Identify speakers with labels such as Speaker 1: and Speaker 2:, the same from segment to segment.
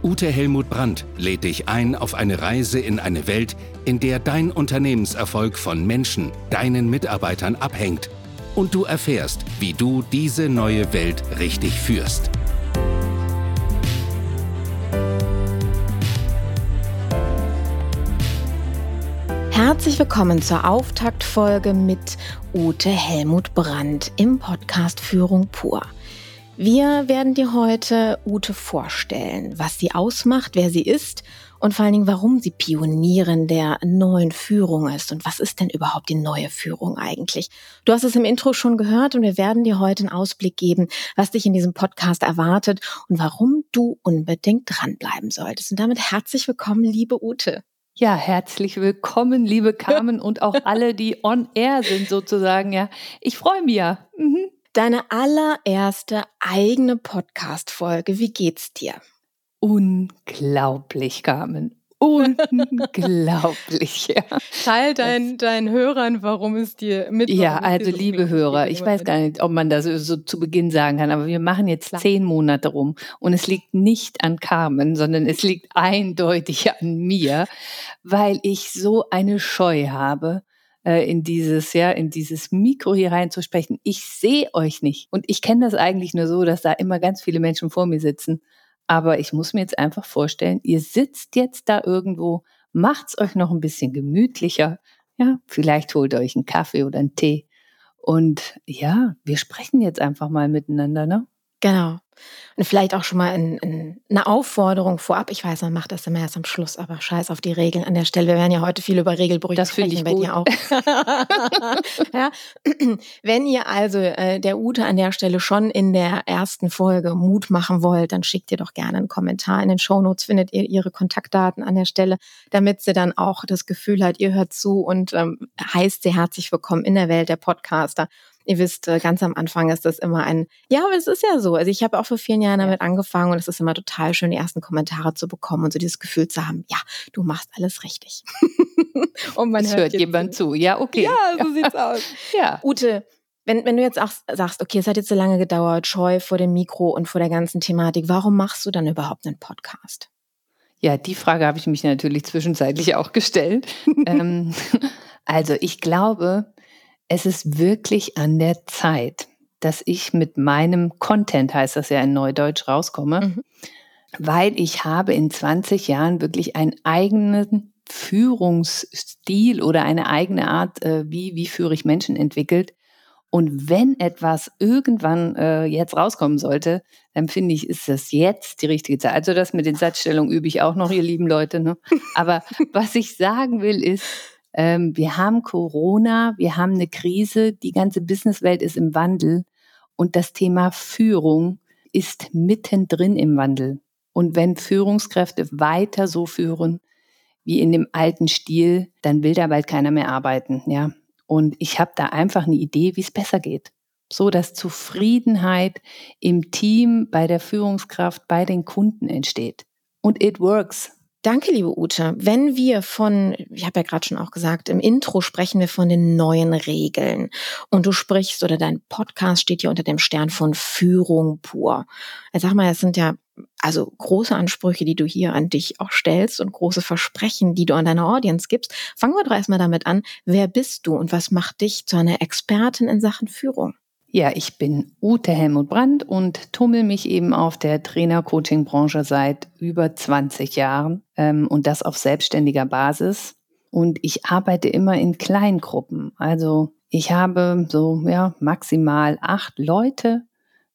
Speaker 1: Ute Helmut Brandt lädt dich ein auf eine Reise in eine Welt, in der dein Unternehmenserfolg von Menschen, deinen Mitarbeitern abhängt und du erfährst, wie du diese neue Welt richtig führst.
Speaker 2: Herzlich willkommen zur Auftaktfolge mit Ute Helmut Brandt im Podcast Führung pur. Wir werden dir heute Ute vorstellen, was sie ausmacht, wer sie ist und vor allen Dingen, warum sie Pionierin der neuen Führung ist und was ist denn überhaupt die neue Führung eigentlich. Du hast es im Intro schon gehört und wir werden dir heute einen Ausblick geben, was dich in diesem Podcast erwartet und warum du unbedingt dranbleiben solltest. Und damit herzlich willkommen, liebe Ute.
Speaker 3: Ja, herzlich willkommen, liebe Carmen und auch alle, die on air sind sozusagen. Ja, ich freue mich ja. Mhm.
Speaker 2: Deine allererste eigene Podcast-Folge. Wie geht's dir?
Speaker 3: Unglaublich, Carmen. Unglaublich, ja.
Speaker 2: Teil deinen dein Hörern, warum es dir mit.
Speaker 3: Ja, also liebe Hörer, ich weiß gar nicht, ob man das so zu Beginn sagen kann, aber wir machen jetzt Klar. zehn Monate rum und es liegt nicht an Carmen, sondern es liegt eindeutig an mir, weil ich so eine Scheu habe, äh, in dieses, ja, in dieses Mikro hier reinzusprechen. Ich sehe euch nicht. Und ich kenne das eigentlich nur so, dass da immer ganz viele Menschen vor mir sitzen. Aber ich muss mir jetzt einfach vorstellen, ihr sitzt jetzt da irgendwo, macht's euch noch ein bisschen gemütlicher. Ja, vielleicht holt ihr euch einen Kaffee oder einen Tee. Und ja, wir sprechen jetzt einfach mal miteinander, ne?
Speaker 2: Genau. Und vielleicht auch schon mal in, in eine Aufforderung vorab. Ich weiß, man macht das immer erst am Schluss, aber scheiß auf die Regeln an der Stelle. Wir werden ja heute viel über Regelbrüche
Speaker 3: das sprechen ich bei gut. dir auch.
Speaker 2: ja. Wenn ihr also äh, der Ute an der Stelle schon in der ersten Folge Mut machen wollt, dann schickt ihr doch gerne einen Kommentar. In den Shownotes findet ihr ihre Kontaktdaten an der Stelle, damit sie dann auch das Gefühl hat, ihr hört zu und ähm, heißt sie herzlich willkommen in der Welt der Podcaster. Ihr wisst, äh, ganz am Anfang ist das immer ein, ja, aber es ist ja so. Also ich habe auch vor vielen Jahren damit angefangen und es ist immer total schön, die ersten Kommentare zu bekommen und so dieses Gefühl zu haben, ja, du machst alles richtig.
Speaker 3: und man es hört, hört jemand zu. zu. Ja, okay.
Speaker 2: Ja, so sieht's aus. Ja. Ute, wenn, wenn du jetzt auch sagst, okay, es hat jetzt so lange gedauert, scheu vor dem Mikro und vor der ganzen Thematik, warum machst du dann überhaupt einen Podcast?
Speaker 3: Ja, die Frage habe ich mich natürlich zwischenzeitlich auch gestellt. ähm, also ich glaube, es ist wirklich an der Zeit, dass ich mit meinem Content, heißt das ja in Neudeutsch, rauskomme, mhm. weil ich habe in 20 Jahren wirklich einen eigenen Führungsstil oder eine eigene Art, äh, wie, wie führe ich Menschen entwickelt. Und wenn etwas irgendwann äh, jetzt rauskommen sollte, dann finde ich, ist das jetzt die richtige Zeit. Also das mit den Satzstellungen übe ich auch noch, ihr lieben Leute. Ne? Aber was ich sagen will, ist, ähm, wir haben Corona, wir haben eine Krise, die ganze Businesswelt ist im Wandel und das Thema Führung ist mittendrin im Wandel. Und wenn Führungskräfte weiter so führen wie in dem alten Stil, dann will da bald keiner mehr arbeiten, ja. Und ich habe da einfach eine Idee, wie es besser geht. So dass Zufriedenheit im Team, bei der Führungskraft, bei den Kunden entsteht. Und it works.
Speaker 2: Danke, liebe Ute. Wenn wir von, ich habe ja gerade schon auch gesagt, im Intro sprechen wir von den neuen Regeln. Und du sprichst oder dein Podcast steht hier unter dem Stern von Führung pur. Jetzt sag mal, es sind ja also große Ansprüche, die du hier an dich auch stellst und große Versprechen, die du an deiner Audience gibst. Fangen wir doch erstmal damit an. Wer bist du und was macht dich zu einer Expertin in Sachen Führung?
Speaker 3: Ja, ich bin Ute Helmut Brandt und tummel mich eben auf der Trainer-Coaching-Branche seit über 20 Jahren ähm, und das auf selbstständiger Basis. Und ich arbeite immer in Kleingruppen. Also ich habe so ja maximal acht Leute.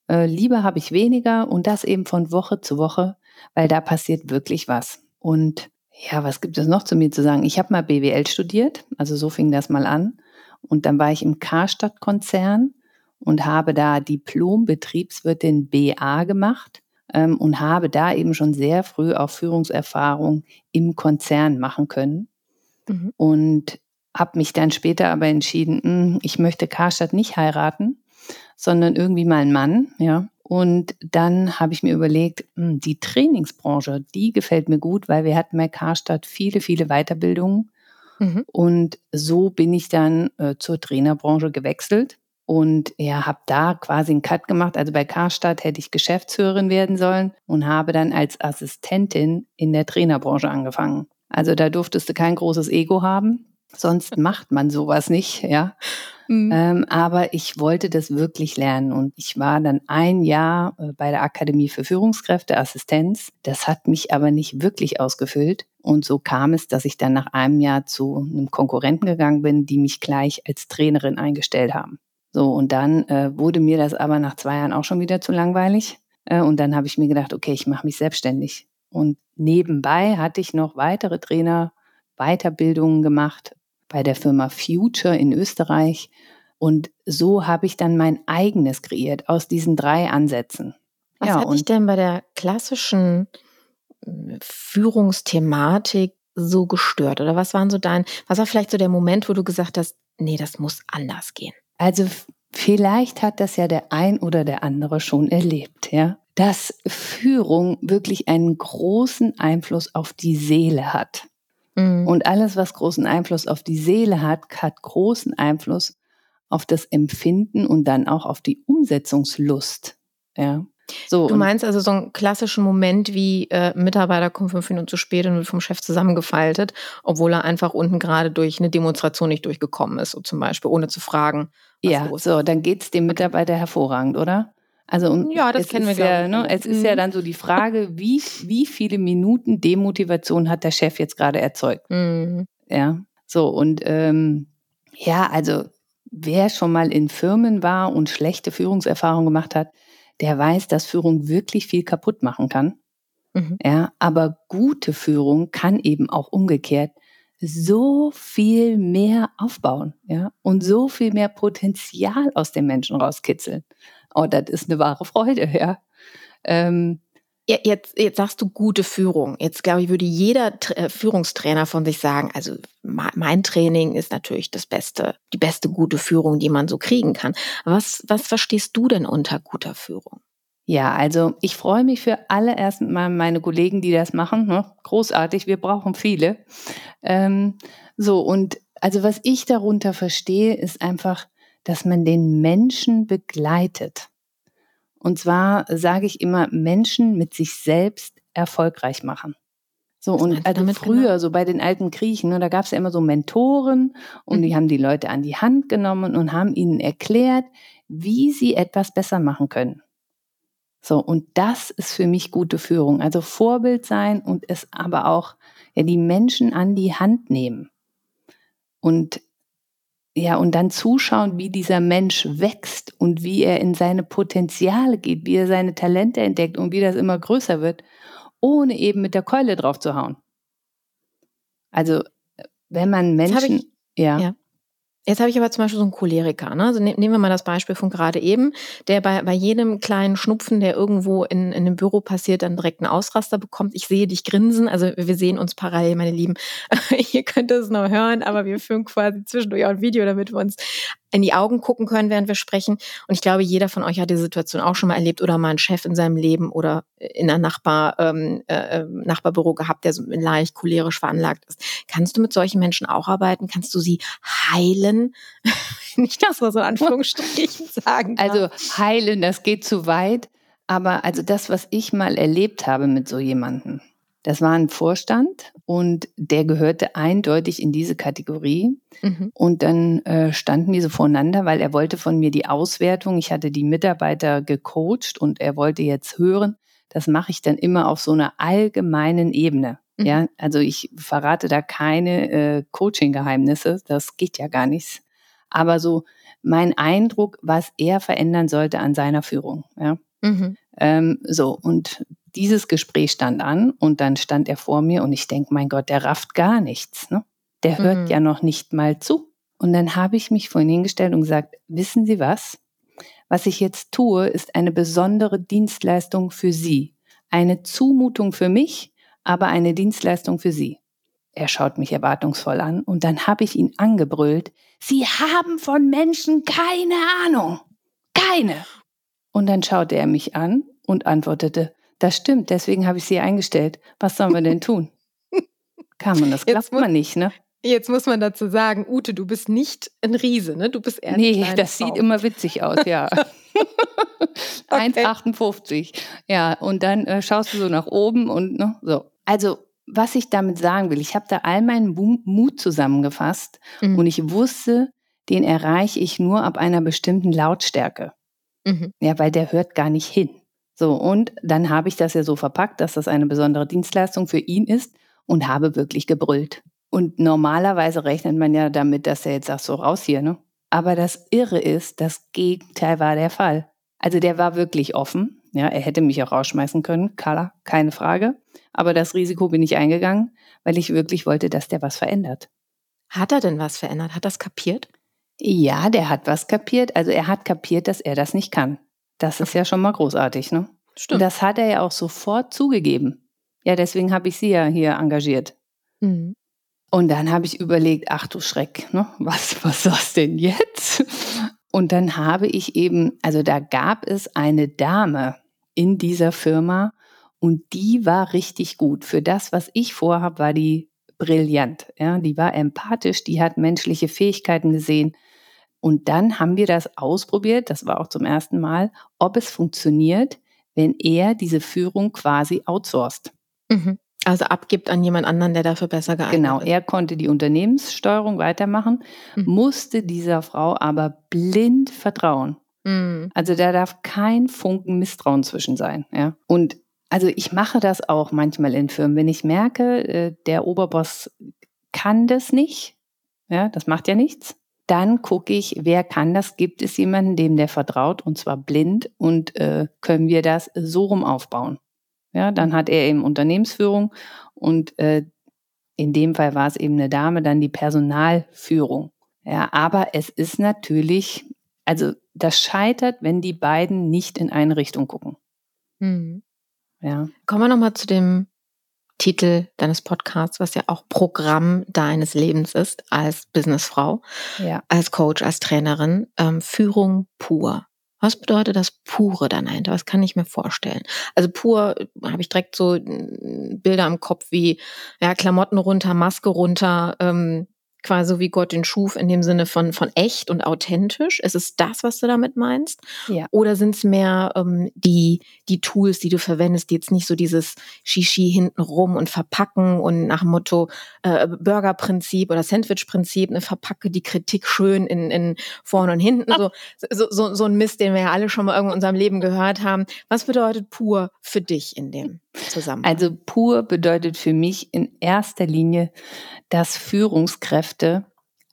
Speaker 3: Äh, lieber habe ich weniger und das eben von Woche zu Woche, weil da passiert wirklich was. Und ja, was gibt es noch zu mir zu sagen? Ich habe mal BWL studiert, also so fing das mal an. Und dann war ich im Karstadt-Konzern und habe da Diplom-Betriebswirtin BA gemacht ähm, und habe da eben schon sehr früh auch Führungserfahrung im Konzern machen können. Mhm. Und habe mich dann später aber entschieden, mh, hm, ich möchte Karstadt nicht heiraten, sondern irgendwie mal einen Mann, ja. Und dann habe ich mir überlegt, mh, hm, die Trainingsbranche, die gefällt mir gut, weil wir hatten bei Karstadt viele, viele Weiterbildungen. Mhm. Und so bin ich dann äh, zur Trainerbranche gewechselt und ja, habe da quasi einen Cut gemacht. Also bei Karstadt hätte ich Geschäftsführerin werden sollen und habe dann als Assistentin in der Trainerbranche angefangen. Also da durftest du kein großes Ego haben. Sonst macht man sowas nicht, ja. Mhm. Ähm, aber ich wollte das wirklich lernen und ich war dann ein Jahr äh, bei der Akademie für Führungskräfte Assistenz. Das hat mich aber nicht wirklich ausgefüllt. Und so kam es, dass ich dann nach einem Jahr zu einem Konkurrenten gegangen bin, die mich gleich als Trainerin eingestellt haben. So, und dann äh, wurde mir das aber nach zwei Jahren auch schon wieder zu langweilig. Äh, und dann habe ich mir gedacht, okay, ich mache mich selbstständig. Und nebenbei hatte ich noch weitere Trainer, Weiterbildungen gemacht bei der Firma Future in Österreich. Und so habe ich dann mein eigenes kreiert aus diesen drei Ansätzen.
Speaker 2: Was ja, hat dich denn bei der klassischen äh, Führungsthematik so gestört? Oder was waren so dein, was war vielleicht so der Moment, wo du gesagt hast, nee, das muss anders gehen?
Speaker 3: Also vielleicht hat das ja der ein oder der andere schon erlebt, ja, dass Führung wirklich einen großen Einfluss auf die Seele hat. Mhm. Und alles, was großen Einfluss auf die Seele hat, hat großen Einfluss auf das Empfinden und dann auch auf die Umsetzungslust. Ja.
Speaker 2: So, du meinst also so einen klassischen Moment wie äh, Mitarbeiter kommt fünf Minuten zu spät und wird vom Chef zusammengefaltet, obwohl er einfach unten gerade durch eine Demonstration nicht durchgekommen ist, so zum Beispiel, ohne zu fragen.
Speaker 3: ja, so, dann geht es dem Mitarbeiter hervorragend, oder? Also
Speaker 2: ja, das kennen wir
Speaker 3: ja, ne, Es ist mhm. ja dann so die Frage, wie, wie viele Minuten Demotivation hat der Chef jetzt gerade erzeugt? Mhm. Ja, so und ähm, ja, also wer schon mal in Firmen war und schlechte Führungserfahrungen gemacht hat, der weiß, dass Führung wirklich viel kaputt machen kann. Mhm. Ja, aber gute Führung kann eben auch umgekehrt so viel mehr aufbauen, ja, und so viel mehr Potenzial aus den Menschen rauskitzeln. Oh, das ist eine wahre Freude, ja. Ähm,
Speaker 2: Jetzt, jetzt sagst du gute Führung. Jetzt glaube ich, würde jeder äh, Führungstrainer von sich sagen, also mein Training ist natürlich das Beste, die beste gute Führung, die man so kriegen kann. Was, was verstehst du denn unter guter Führung?
Speaker 3: Ja, also ich freue mich für alle erstmal meine Kollegen, die das machen. Ne? Großartig, wir brauchen viele. Ähm, so, und also was ich darunter verstehe, ist einfach, dass man den Menschen begleitet. Und zwar sage ich immer, Menschen mit sich selbst erfolgreich machen. So, und also früher, genau? so bei den alten Griechen, ne, da gab es ja immer so Mentoren und mhm. die haben die Leute an die Hand genommen und haben ihnen erklärt, wie sie etwas besser machen können. So, und das ist für mich gute Führung. Also Vorbild sein und es aber auch ja, die Menschen an die Hand nehmen. Und ja, und dann zuschauen, wie dieser Mensch wächst und wie er in seine Potenziale geht, wie er seine Talente entdeckt und wie das immer größer wird, ohne eben mit der Keule drauf zu hauen. Also, wenn man Menschen,
Speaker 2: ich, ja. ja. Jetzt habe ich aber zum Beispiel so einen Choleriker. Ne? Also ne, nehmen wir mal das Beispiel von gerade eben, der bei, bei jedem kleinen Schnupfen, der irgendwo in, in einem Büro passiert, dann direkt einen Ausraster bekommt. Ich sehe dich grinsen. Also wir sehen uns parallel, meine Lieben. Ihr könnt es noch hören, aber wir führen quasi zwischendurch auch ein Video, damit wir uns in die Augen gucken können, während wir sprechen. Und ich glaube, jeder von euch hat die Situation auch schon mal erlebt oder mal einen Chef in seinem Leben oder in einem Nachbar, ähm, äh, äh, Nachbarbüro gehabt, der so leicht cholerisch veranlagt ist. Kannst du mit solchen Menschen auch arbeiten? Kannst du sie heilen? Nicht das, was so Anführungsstrichen sagen.
Speaker 3: Darf. Also heilen, das geht zu weit. Aber also das, was ich mal erlebt habe mit so jemandem, das war ein Vorstand und der gehörte eindeutig in diese Kategorie. Mhm. Und dann äh, standen so voneinander, weil er wollte von mir die Auswertung. Ich hatte die Mitarbeiter gecoacht und er wollte jetzt hören. Das mache ich dann immer auf so einer allgemeinen Ebene. Mhm. Ja, also ich verrate da keine äh, Coaching-Geheimnisse. Das geht ja gar nichts. Aber so mein Eindruck, was er verändern sollte an seiner Führung. Ja. Mhm. Ähm, so, und dieses Gespräch stand an und dann stand er vor mir und ich denke, mein Gott, der rafft gar nichts. Ne? Der hört mhm. ja noch nicht mal zu. Und dann habe ich mich vorhin hingestellt und gesagt, wissen Sie was? Was ich jetzt tue, ist eine besondere Dienstleistung für Sie. Eine Zumutung für mich, aber eine Dienstleistung für Sie. Er schaut mich erwartungsvoll an und dann habe ich ihn angebrüllt. Sie haben von Menschen keine Ahnung. Keine. Und dann schaute er mich an und antwortete, das stimmt, deswegen habe ich sie eingestellt. Was sollen wir denn tun? Kann man, das klappt man nicht, ne?
Speaker 2: Jetzt muss man dazu sagen, Ute, du bist nicht ein Riese, ne? Du bist eher
Speaker 3: Nee, das Frau. sieht immer witzig aus, ja. okay. 1,58. Ja, und dann äh, schaust du so nach oben und ne, so. Also, was ich damit sagen will, ich habe da all meinen Mut zusammengefasst mhm. und ich wusste, den erreiche ich nur ab einer bestimmten Lautstärke. Mhm. Ja, weil der hört gar nicht hin. So, und dann habe ich das ja so verpackt, dass das eine besondere Dienstleistung für ihn ist und habe wirklich gebrüllt. Und normalerweise rechnet man ja damit, dass er jetzt sagt, so raus hier, ne? Aber das Irre ist, das Gegenteil war der Fall. Also der war wirklich offen. Ja, er hätte mich auch rausschmeißen können, klar, keine Frage. Aber das Risiko bin ich eingegangen, weil ich wirklich wollte, dass der was verändert.
Speaker 2: Hat er denn was verändert? Hat er das kapiert?
Speaker 3: Ja, der hat was kapiert. Also er hat kapiert, dass er das nicht kann. Das ist ja schon mal großartig, ne? Stimmt. Und das hat er ja auch sofort zugegeben. Ja, deswegen habe ich sie ja hier engagiert. Mhm. Und dann habe ich überlegt, ach du Schreck, ne? was, was das denn jetzt? Und dann habe ich eben, also da gab es eine Dame in dieser Firma und die war richtig gut. Für das, was ich vorhabe, war die brillant. Ja, die war empathisch, die hat menschliche Fähigkeiten gesehen. Und dann haben wir das ausprobiert, das war auch zum ersten Mal, ob es funktioniert, wenn er diese Führung quasi outsourced.
Speaker 2: Mhm. Also abgibt an jemand anderen, der dafür besser geeignet
Speaker 3: genau, ist. Genau, er konnte die Unternehmenssteuerung weitermachen, mhm. musste dieser Frau aber blind vertrauen. Mhm. Also da darf kein Funken Misstrauen zwischen sein. Ja? Und also ich mache das auch manchmal in Firmen, wenn ich merke, äh, der Oberboss kann das nicht, ja, das macht ja nichts. Dann gucke ich, wer kann das? Gibt es jemanden, dem der vertraut und zwar blind und äh, können wir das so rum aufbauen? Ja, dann hat er eben Unternehmensführung und äh, in dem Fall war es eben eine Dame, dann die Personalführung. Ja, aber es ist natürlich, also das scheitert, wenn die beiden nicht in eine Richtung gucken.
Speaker 2: Mhm. Ja. Kommen wir nochmal zu dem Titel deines Podcasts, was ja auch Programm deines Lebens ist als Businessfrau, ja. als Coach, als Trainerin, ähm, Führung pur. Was bedeutet das Pure dann dahinter? Was kann ich mir vorstellen? Also pur äh, habe ich direkt so äh, Bilder im Kopf wie ja, Klamotten runter, Maske runter, ähm, quasi wie Gott den schuf, in dem Sinne von, von echt und authentisch? Ist es das, was du damit meinst? Ja. Oder sind es mehr ähm, die, die Tools, die du verwendest, die jetzt nicht so dieses Shishi hinten rum und verpacken und nach dem Motto äh, Burger-Prinzip oder Sandwich-Prinzip, ne, verpacke die Kritik schön in, in vorne und hinten. So, so, so, so ein Mist, den wir ja alle schon mal irgendwo in unserem Leben gehört haben. Was bedeutet pur für dich in dem Zusammenhang?
Speaker 3: Also pur bedeutet für mich in erster Linie, dass Führungskräfte,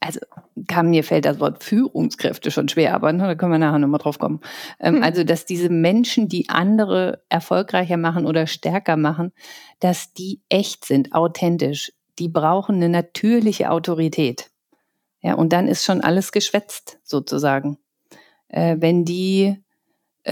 Speaker 3: also kann, mir fällt das Wort Führungskräfte schon schwer, aber ne, da können wir nachher nochmal drauf kommen. Ähm, hm. Also, dass diese Menschen, die andere erfolgreicher machen oder stärker machen, dass die echt sind, authentisch. Die brauchen eine natürliche Autorität. Ja, und dann ist schon alles geschwätzt, sozusagen. Äh, wenn die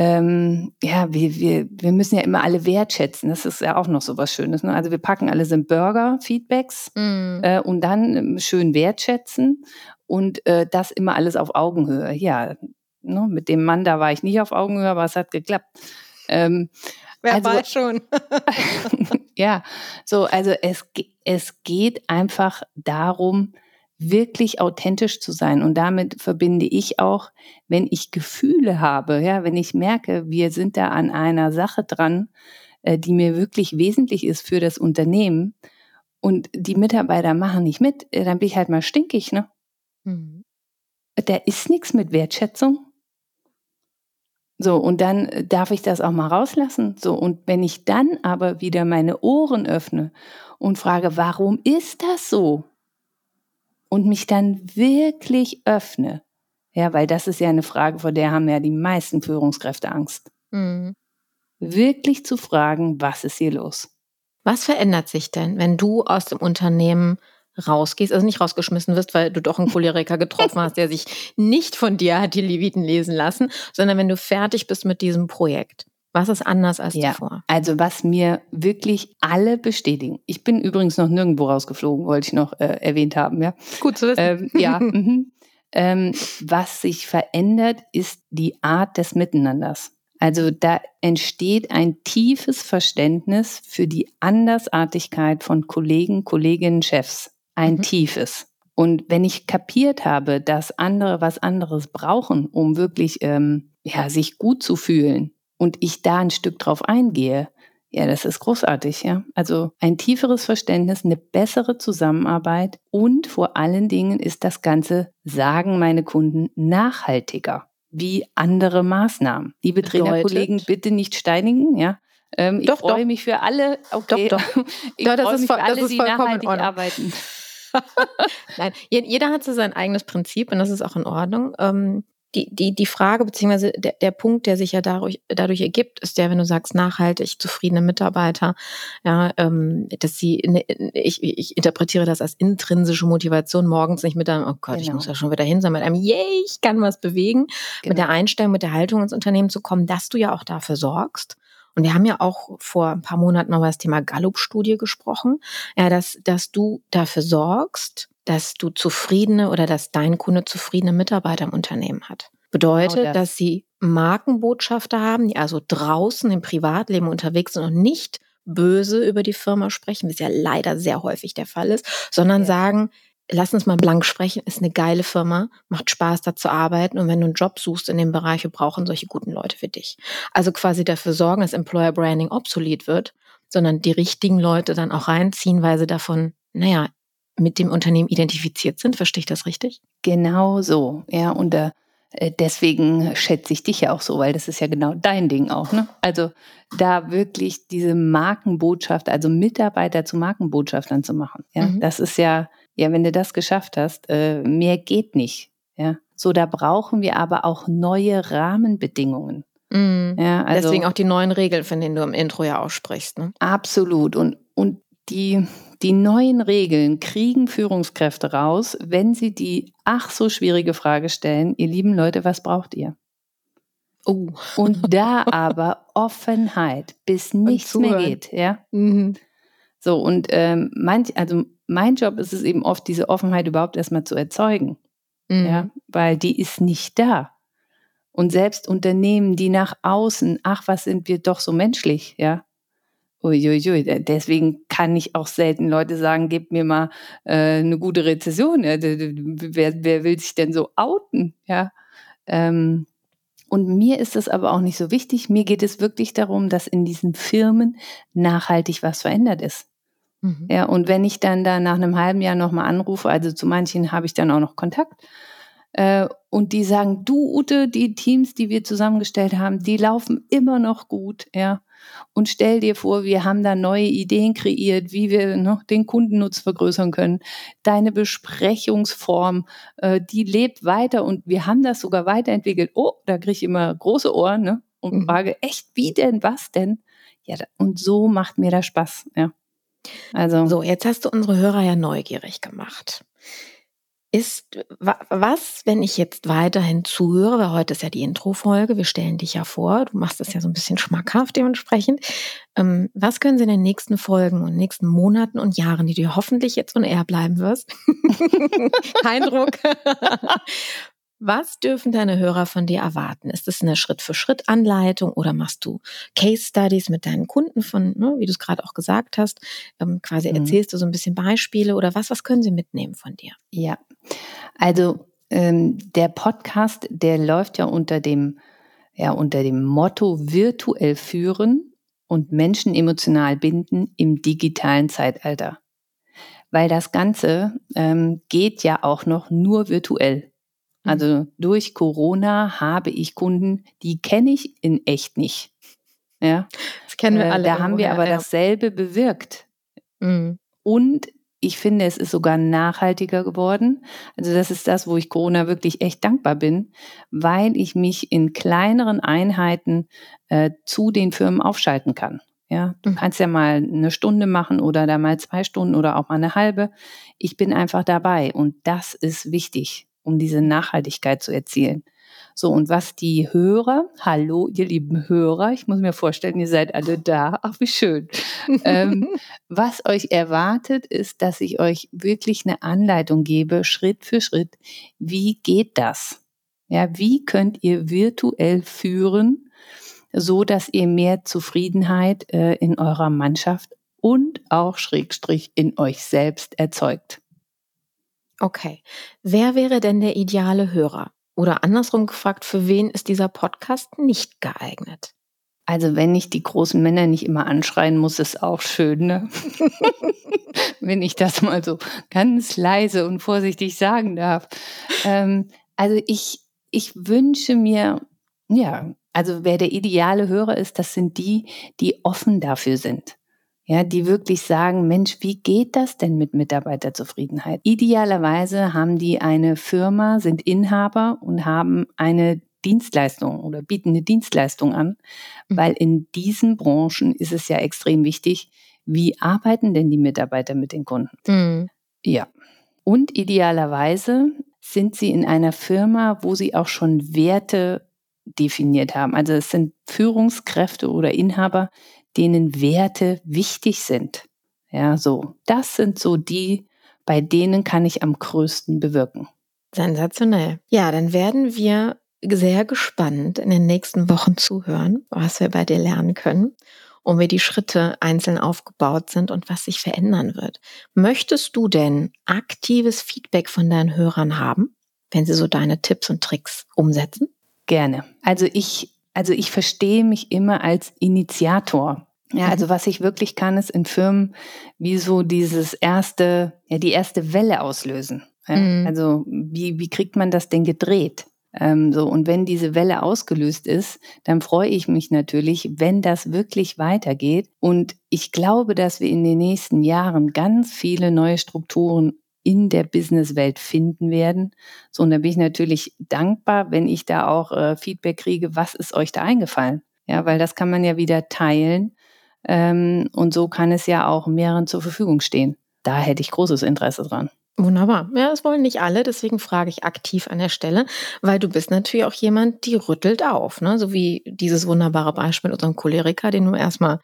Speaker 3: ähm, ja, wir, wir, wir müssen ja immer alle wertschätzen. Das ist ja auch noch so was Schönes. Ne? Also wir packen alle sind Burger-Feedbacks mm. äh, und dann ähm, schön wertschätzen und äh, das immer alles auf Augenhöhe. Ja, ne? mit dem Mann, da war ich nicht auf Augenhöhe, aber es hat geklappt. Ähm,
Speaker 2: Wer also, weiß schon.
Speaker 3: ja, so, also es, es geht einfach darum, wirklich authentisch zu sein. Und damit verbinde ich auch, wenn ich Gefühle habe, ja, wenn ich merke, wir sind da an einer Sache dran, äh, die mir wirklich wesentlich ist für das Unternehmen und die Mitarbeiter machen nicht mit, äh, dann bin ich halt mal stinkig, ne? Mhm. Da ist nichts mit Wertschätzung. So, und dann darf ich das auch mal rauslassen. So, und wenn ich dann aber wieder meine Ohren öffne und frage, warum ist das so? Und mich dann wirklich öffne. Ja, weil das ist ja eine Frage, vor der haben ja die meisten Führungskräfte Angst. Mhm. Wirklich zu fragen, was ist hier los?
Speaker 2: Was verändert sich denn, wenn du aus dem Unternehmen rausgehst, also nicht rausgeschmissen wirst, weil du doch einen Choleriker getroffen hast, der sich nicht von dir hat die Leviten lesen lassen, sondern wenn du fertig bist mit diesem Projekt? Was ist anders als
Speaker 3: ja,
Speaker 2: zuvor?
Speaker 3: Also was mir wirklich alle bestätigen. Ich bin übrigens noch nirgendwo rausgeflogen, wollte ich noch äh, erwähnt haben. Ja,
Speaker 2: gut zu wissen.
Speaker 3: Ähm, ja. mhm. ähm, was sich verändert, ist die Art des Miteinanders. Also da entsteht ein tiefes Verständnis für die Andersartigkeit von Kollegen, Kolleginnen, Chefs. Ein mhm. tiefes. Und wenn ich kapiert habe, dass andere was anderes brauchen, um wirklich ähm, ja, sich gut zu fühlen, und ich da ein Stück drauf eingehe, ja, das ist großartig, ja. Also ein tieferes Verständnis, eine bessere Zusammenarbeit und vor allen Dingen ist das Ganze, sagen meine Kunden, nachhaltiger wie andere Maßnahmen. Liebe Trainerkollegen, bitte nicht steinigen, ja. Ähm, doch, ich freue mich für alle,
Speaker 2: okay. Doch, doch.
Speaker 3: ich ja, freue mich für alle, die nachhaltig arbeiten.
Speaker 2: Nein, jeder hat so sein eigenes Prinzip und das ist auch in Ordnung. Ähm, die, die, die Frage beziehungsweise der, der Punkt, der sich ja dadurch, dadurch ergibt, ist der, wenn du sagst, nachhaltig zufriedene Mitarbeiter, ja, ähm, dass sie, ne, ich, ich interpretiere das als intrinsische Motivation, morgens nicht mit einem, oh Gott, genau. ich muss ja schon wieder hin, sondern mit einem, yay, ich kann was bewegen, genau. mit der Einstellung, mit der Haltung ins Unternehmen zu kommen, dass du ja auch dafür sorgst. Und wir haben ja auch vor ein paar Monaten mal über das Thema Gallup-Studie gesprochen, ja, dass, dass du dafür sorgst, dass du zufriedene oder dass dein Kunde zufriedene Mitarbeiter im Unternehmen hat. Bedeutet, genau das. dass sie Markenbotschafter haben, die also draußen im Privatleben unterwegs sind und nicht böse über die Firma sprechen, was ja leider sehr häufig der Fall ist, sondern ja. sagen, lass uns mal blank sprechen, ist eine geile Firma, macht Spaß da zu arbeiten und wenn du einen Job suchst in dem Bereich, wir brauchen solche guten Leute für dich. Also quasi dafür sorgen, dass Employer Branding obsolet wird, sondern die richtigen Leute dann auch reinziehen, weil sie davon, naja, mit dem Unternehmen identifiziert sind. Verstehe ich das richtig?
Speaker 3: Genau so, ja. Und äh, deswegen schätze ich dich ja auch so, weil das ist ja genau dein Ding auch. Ne? Also da wirklich diese Markenbotschaft, also Mitarbeiter zu Markenbotschaftern zu machen. Ja, mhm. das ist ja, ja, wenn du das geschafft hast, äh, mehr geht nicht. Ja, so da brauchen wir aber auch neue Rahmenbedingungen.
Speaker 2: Mhm. Ja, also, Deswegen auch die neuen Regeln, von denen du im Intro ja aussprichst. Ne?
Speaker 3: Absolut. Und, und die, die neuen Regeln kriegen Führungskräfte raus, wenn sie die ach so schwierige Frage stellen, ihr lieben Leute, was braucht ihr?
Speaker 2: Oh.
Speaker 3: Und da aber Offenheit, bis nichts mehr geht, ja. Mhm. So, und ähm, manch, also mein Job ist es eben oft, diese Offenheit überhaupt erstmal zu erzeugen. Mhm. Ja, weil die ist nicht da. Und selbst Unternehmen, die nach außen, ach, was sind wir doch so menschlich, ja, Uiuiui, deswegen kann ich auch selten Leute sagen, gebt mir mal äh, eine gute Rezession. Ja, wer, wer will sich denn so outen? Ja. Ähm, und mir ist es aber auch nicht so wichtig. Mir geht es wirklich darum, dass in diesen Firmen nachhaltig was verändert ist. Mhm. Ja, und wenn ich dann da nach einem halben Jahr nochmal anrufe, also zu manchen habe ich dann auch noch Kontakt, und die sagen, du Ute, die Teams, die wir zusammengestellt haben, die laufen immer noch gut, ja. Und stell dir vor, wir haben da neue Ideen kreiert, wie wir noch den Kundennutz vergrößern können. Deine Besprechungsform, äh, die lebt weiter und wir haben das sogar weiterentwickelt. Oh, da kriege ich immer große Ohren ne? und mhm. frage, echt, wie denn, was denn? Ja, und so macht mir das Spaß, ja.
Speaker 2: Also. So, jetzt hast du unsere Hörer ja neugierig gemacht ist, was, wenn ich jetzt weiterhin zuhöre, weil heute ist ja die Intro-Folge, wir stellen dich ja vor, du machst das ja so ein bisschen schmackhaft dementsprechend. Ähm, was können Sie in den nächsten Folgen und nächsten Monaten und Jahren, die du hoffentlich jetzt on air bleiben wirst, Eindruck, was dürfen deine Hörer von dir erwarten? Ist es eine Schritt-für-Schritt-Anleitung oder machst du Case-Studies mit deinen Kunden von, ne, wie du es gerade auch gesagt hast, ähm, quasi mhm. erzählst du so ein bisschen Beispiele oder was, was können sie mitnehmen von dir?
Speaker 3: Ja, also ähm, der Podcast, der läuft ja unter dem, ja, unter dem Motto virtuell führen und Menschen emotional binden im digitalen Zeitalter. Weil das Ganze ähm, geht ja auch noch nur virtuell. Also durch Corona habe ich Kunden, die kenne ich in echt nicht. Ja,
Speaker 2: das kennen wir äh, alle.
Speaker 3: Da haben wir aber ja. dasselbe bewirkt. Mhm. Und ich finde, es ist sogar nachhaltiger geworden. Also das ist das, wo ich Corona wirklich echt dankbar bin, weil ich mich in kleineren Einheiten äh, zu den Firmen aufschalten kann. Ja, du mhm. kannst ja mal eine Stunde machen oder da mal zwei Stunden oder auch mal eine halbe. Ich bin einfach dabei und das ist wichtig. Um diese Nachhaltigkeit zu erzielen. So, und was die Hörer, hallo, ihr lieben Hörer, ich muss mir vorstellen, ihr seid alle da, ach wie schön. ähm, was euch erwartet, ist, dass ich euch wirklich eine Anleitung gebe, Schritt für Schritt. Wie geht das? Ja, wie könnt ihr virtuell führen, so dass ihr mehr Zufriedenheit äh, in eurer Mannschaft und auch Schrägstrich in euch selbst erzeugt?
Speaker 2: Okay. Wer wäre denn der ideale Hörer? Oder andersrum gefragt, für wen ist dieser Podcast nicht geeignet?
Speaker 3: Also wenn ich die großen Männer nicht immer anschreien muss, ist auch schön, ne? wenn ich das mal so ganz leise und vorsichtig sagen darf. Ähm, also ich, ich wünsche mir, ja, also wer der ideale Hörer ist, das sind die, die offen dafür sind ja, die wirklich sagen, Mensch, wie geht das denn mit Mitarbeiterzufriedenheit? Idealerweise haben die eine Firma, sind Inhaber und haben eine Dienstleistung oder bieten eine Dienstleistung an, mhm. weil in diesen Branchen ist es ja extrem wichtig, wie arbeiten denn die Mitarbeiter mit den Kunden? Mhm. Ja. Und idealerweise sind sie in einer Firma, wo sie auch schon Werte definiert haben. Also es sind Führungskräfte oder Inhaber, denen Werte wichtig sind. Ja, so. Das sind so die, bei denen kann ich am größten bewirken.
Speaker 2: Sensationell. Ja, dann werden wir sehr gespannt in den nächsten Wochen zuhören, was wir bei dir lernen können und wie die Schritte einzeln aufgebaut sind und was sich verändern wird. Möchtest du denn aktives Feedback von deinen Hörern haben, wenn sie so deine Tipps und Tricks umsetzen?
Speaker 3: Gerne. Also ich, also ich verstehe mich immer als Initiator. Ja, mhm. also was ich wirklich kann, ist in Firmen wie so dieses erste, ja, die erste Welle auslösen. Ja? Mhm. Also wie, wie kriegt man das denn gedreht? Ähm, so, und wenn diese Welle ausgelöst ist, dann freue ich mich natürlich, wenn das wirklich weitergeht. Und ich glaube, dass wir in den nächsten Jahren ganz viele neue Strukturen in der Businesswelt finden werden. So, und da bin ich natürlich dankbar, wenn ich da auch äh, Feedback kriege, was ist euch da eingefallen? Ja, weil das kann man ja wieder teilen ähm, und so kann es ja auch mehreren zur Verfügung stehen. Da hätte ich großes Interesse dran.
Speaker 2: Wunderbar. Ja, das wollen nicht alle, deswegen frage ich aktiv an der Stelle, weil du bist natürlich auch jemand, die rüttelt auf, ne? So wie dieses wunderbare Beispiel mit unserem Choleriker, den du erstmal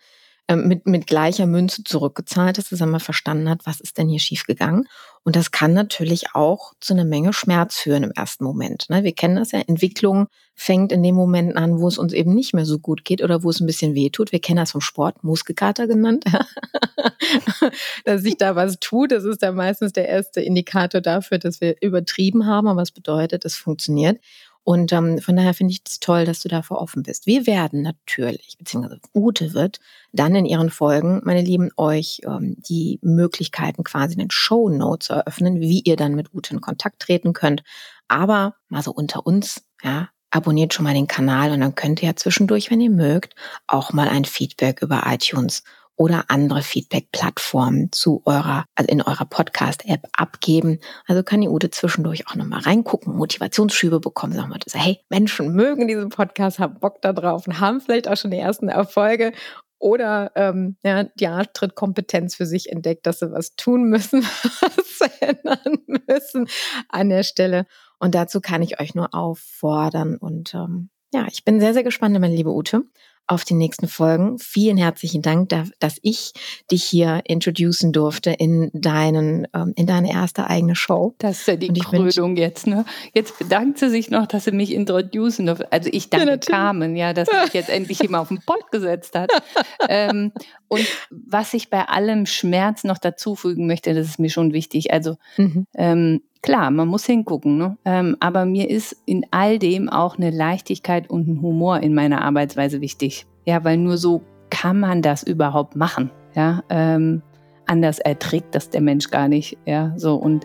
Speaker 2: mit, mit gleicher Münze zurückgezahlt ist, dass er mal verstanden hat, was ist denn hier schiefgegangen. Und das kann natürlich auch zu einer Menge Schmerz führen im ersten Moment. Ne? Wir kennen das ja, Entwicklung fängt in dem Moment an, wo es uns eben nicht mehr so gut geht oder wo es ein bisschen weh tut. Wir kennen das vom Sport, Muskelkater genannt. dass sich da was tut, das ist dann meistens der erste Indikator dafür, dass wir übertrieben haben, aber es bedeutet, es funktioniert. Und ähm, von daher finde ich es toll, dass du dafür offen bist. Wir werden natürlich, beziehungsweise Ute wird dann in ihren Folgen, meine Lieben, euch ähm, die Möglichkeiten quasi in den Show Notes eröffnen, wie ihr dann mit Ute in Kontakt treten könnt. Aber mal so unter uns, ja, abonniert schon mal den Kanal und dann könnt ihr ja zwischendurch, wenn ihr mögt, auch mal ein Feedback über iTunes oder andere Feedback-Plattformen zu eurer, also in eurer Podcast-App abgeben. Also kann die Ute zwischendurch auch nochmal reingucken, Motivationsschübe bekommen, sagen wir so, hey, Menschen mögen diesen Podcast, haben Bock da drauf und haben vielleicht auch schon die ersten Erfolge oder ähm, ja, die Arttrittkompetenz für sich entdeckt, dass sie was tun müssen, was ändern müssen an der Stelle. Und dazu kann ich euch nur auffordern. Und ähm, ja, ich bin sehr, sehr gespannt, meine liebe Ute, auf die nächsten Folgen. Vielen herzlichen Dank, dass ich dich hier introducen durfte in deinen, ähm, in deine erste eigene Show.
Speaker 3: Das ist ja die Krönung jetzt, ne? Jetzt bedankt sie sich noch, dass sie mich introducen durfte. Also ich danke ja, Carmen, ja, dass mich jetzt endlich jemand auf den Pott gesetzt hat. ähm, und was ich bei allem Schmerz noch dazufügen möchte, das ist mir schon wichtig. Also mhm. ähm, Klar, man muss hingucken, ne? Ähm, aber mir ist in all dem auch eine Leichtigkeit und ein Humor in meiner Arbeitsweise wichtig. Ja, weil nur so kann man das überhaupt machen. Ja, ähm, anders erträgt das der Mensch gar nicht. Ja, so und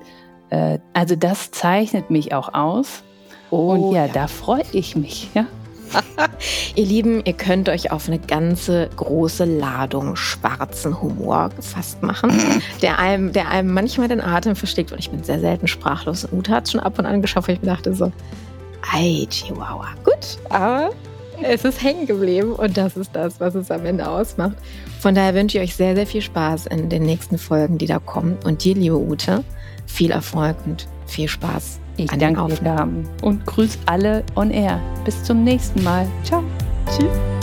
Speaker 3: äh, also das zeichnet mich auch aus. Oh, und ja, ja, da freue ich mich. Ja.
Speaker 2: ihr Lieben, ihr könnt euch auf eine ganze große Ladung schwarzen Humor gefasst machen, der einem, der einem manchmal den Atem versteckt. Und ich bin sehr selten sprachlos. Ute hat es schon ab und an geschafft, weil ich mir dachte so, ei, Chihuahua. Gut, aber es ist hängen geblieben und das ist das, was es am Ende ausmacht. Von daher wünsche ich euch sehr, sehr viel Spaß in den nächsten Folgen, die da kommen. Und dir, liebe Ute, viel Erfolg und viel Spaß.
Speaker 3: Ich danke dir. Und grüß alle on air. Bis zum nächsten Mal. Ciao.
Speaker 2: Tschüss.